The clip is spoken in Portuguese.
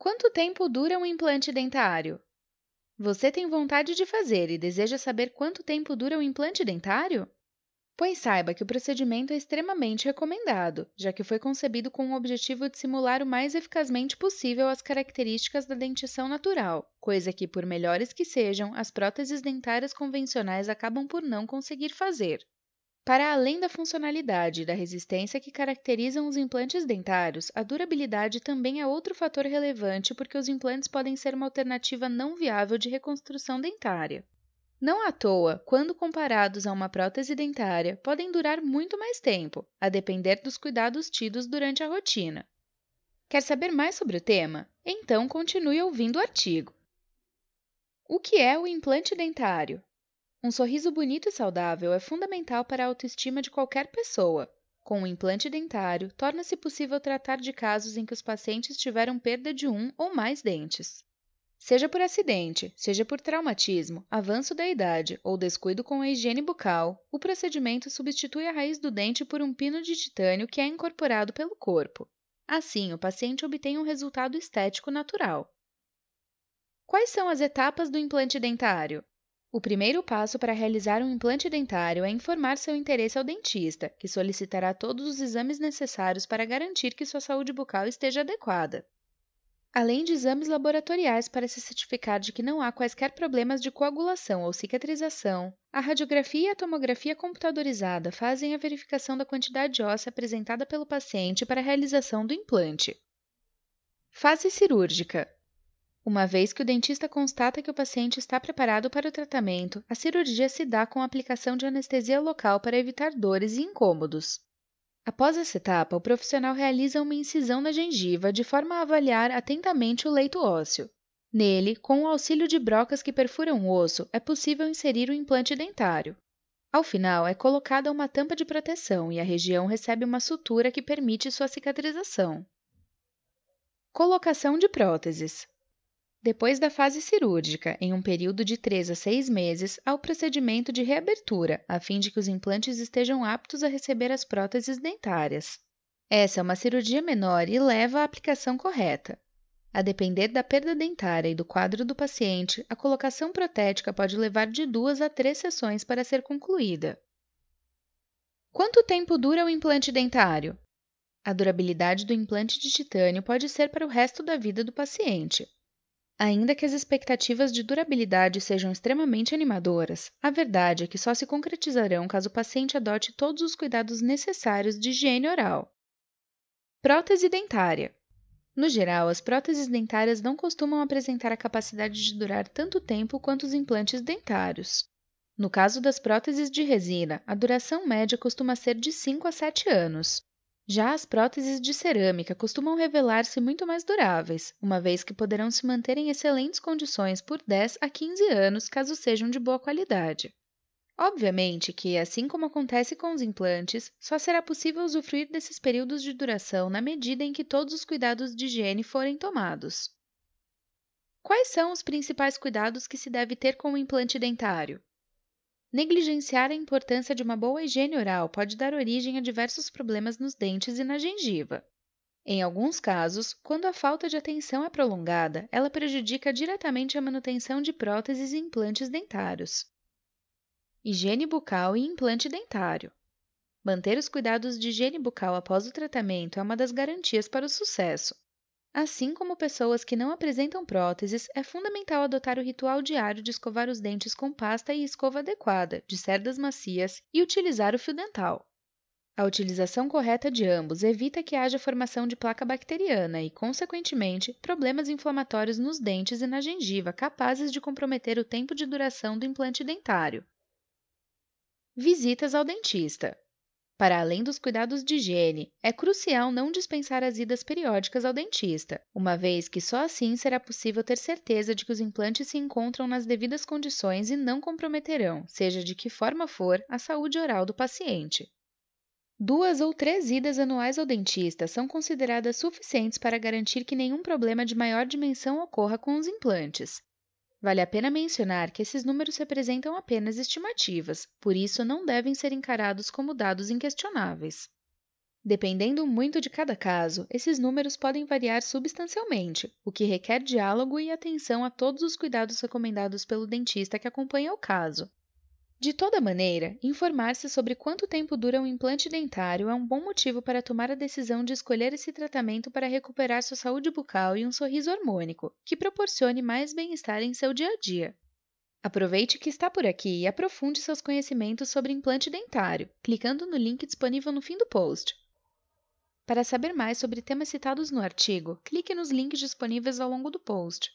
Quanto tempo dura um implante dentário? Você tem vontade de fazer e deseja saber quanto tempo dura um implante dentário? Pois saiba que o procedimento é extremamente recomendado, já que foi concebido com o objetivo de simular o mais eficazmente possível as características da dentição natural, coisa que, por melhores que sejam, as próteses dentárias convencionais acabam por não conseguir fazer. Para além da funcionalidade e da resistência que caracterizam os implantes dentários, a durabilidade também é outro fator relevante porque os implantes podem ser uma alternativa não viável de reconstrução dentária. Não à toa, quando comparados a uma prótese dentária, podem durar muito mais tempo, a depender dos cuidados tidos durante a rotina. Quer saber mais sobre o tema? Então continue ouvindo o artigo. O que é o implante dentário? Um sorriso bonito e saudável é fundamental para a autoestima de qualquer pessoa. Com o implante dentário, torna-se possível tratar de casos em que os pacientes tiveram perda de um ou mais dentes. Seja por acidente, seja por traumatismo, avanço da idade ou descuido com a higiene bucal, o procedimento substitui a raiz do dente por um pino de titânio que é incorporado pelo corpo. Assim, o paciente obtém um resultado estético natural. Quais são as etapas do implante dentário? O primeiro passo para realizar um implante dentário é informar seu interesse ao dentista, que solicitará todos os exames necessários para garantir que sua saúde bucal esteja adequada além de exames laboratoriais para se certificar de que não há quaisquer problemas de coagulação ou cicatrização, a radiografia e a tomografia computadorizada fazem a verificação da quantidade óssea apresentada pelo paciente para a realização do implante. Fase cirúrgica. Uma vez que o dentista constata que o paciente está preparado para o tratamento, a cirurgia se dá com a aplicação de anestesia local para evitar dores e incômodos. Após essa etapa, o profissional realiza uma incisão na gengiva de forma a avaliar atentamente o leito ósseo. Nele, com o auxílio de brocas que perfuram o osso, é possível inserir o implante dentário. Ao final, é colocada uma tampa de proteção e a região recebe uma sutura que permite sua cicatrização. Colocação de próteses. Depois da fase cirúrgica, em um período de 3 a 6 meses, há o procedimento de reabertura, a fim de que os implantes estejam aptos a receber as próteses dentárias. Essa é uma cirurgia menor e leva à aplicação correta. A depender da perda dentária e do quadro do paciente, a colocação protética pode levar de duas a três sessões para ser concluída. Quanto tempo dura o implante dentário? A durabilidade do implante de titânio pode ser para o resto da vida do paciente. Ainda que as expectativas de durabilidade sejam extremamente animadoras, a verdade é que só se concretizarão caso o paciente adote todos os cuidados necessários de higiene oral. Prótese dentária. No geral, as próteses dentárias não costumam apresentar a capacidade de durar tanto tempo quanto os implantes dentários. No caso das próteses de resina, a duração média costuma ser de 5 a 7 anos. Já as próteses de cerâmica costumam revelar-se muito mais duráveis, uma vez que poderão se manter em excelentes condições por 10 a 15 anos caso sejam de boa qualidade. Obviamente que, assim como acontece com os implantes, só será possível usufruir desses períodos de duração na medida em que todos os cuidados de higiene forem tomados. Quais são os principais cuidados que se deve ter com o implante dentário? Negligenciar a importância de uma boa higiene oral pode dar origem a diversos problemas nos dentes e na gengiva. Em alguns casos, quando a falta de atenção é prolongada, ela prejudica diretamente a manutenção de próteses e implantes dentários. Higiene bucal e implante dentário. Manter os cuidados de higiene bucal após o tratamento é uma das garantias para o sucesso. Assim como pessoas que não apresentam próteses, é fundamental adotar o ritual diário de escovar os dentes com pasta e escova adequada, de cerdas macias e utilizar o fio dental. A utilização correta de ambos evita que haja formação de placa bacteriana e, consequentemente, problemas inflamatórios nos dentes e na gengiva capazes de comprometer o tempo de duração do implante dentário. Visitas ao dentista. Para além dos cuidados de higiene, é crucial não dispensar as idas periódicas ao dentista, uma vez que só assim será possível ter certeza de que os implantes se encontram nas devidas condições e não comprometerão, seja de que forma for, a saúde oral do paciente. Duas ou três idas anuais ao dentista são consideradas suficientes para garantir que nenhum problema de maior dimensão ocorra com os implantes, Vale a pena mencionar que esses números representam apenas estimativas, por isso não devem ser encarados como dados inquestionáveis. Dependendo muito de cada caso, esses números podem variar substancialmente, o que requer diálogo e atenção a todos os cuidados recomendados pelo dentista que acompanha o caso. De toda maneira, informar-se sobre quanto tempo dura um implante dentário é um bom motivo para tomar a decisão de escolher esse tratamento para recuperar sua saúde bucal e um sorriso harmônico, que proporcione mais bem-estar em seu dia a dia. Aproveite que está por aqui e aprofunde seus conhecimentos sobre implante dentário, clicando no link disponível no fim do post. Para saber mais sobre temas citados no artigo, clique nos links disponíveis ao longo do post.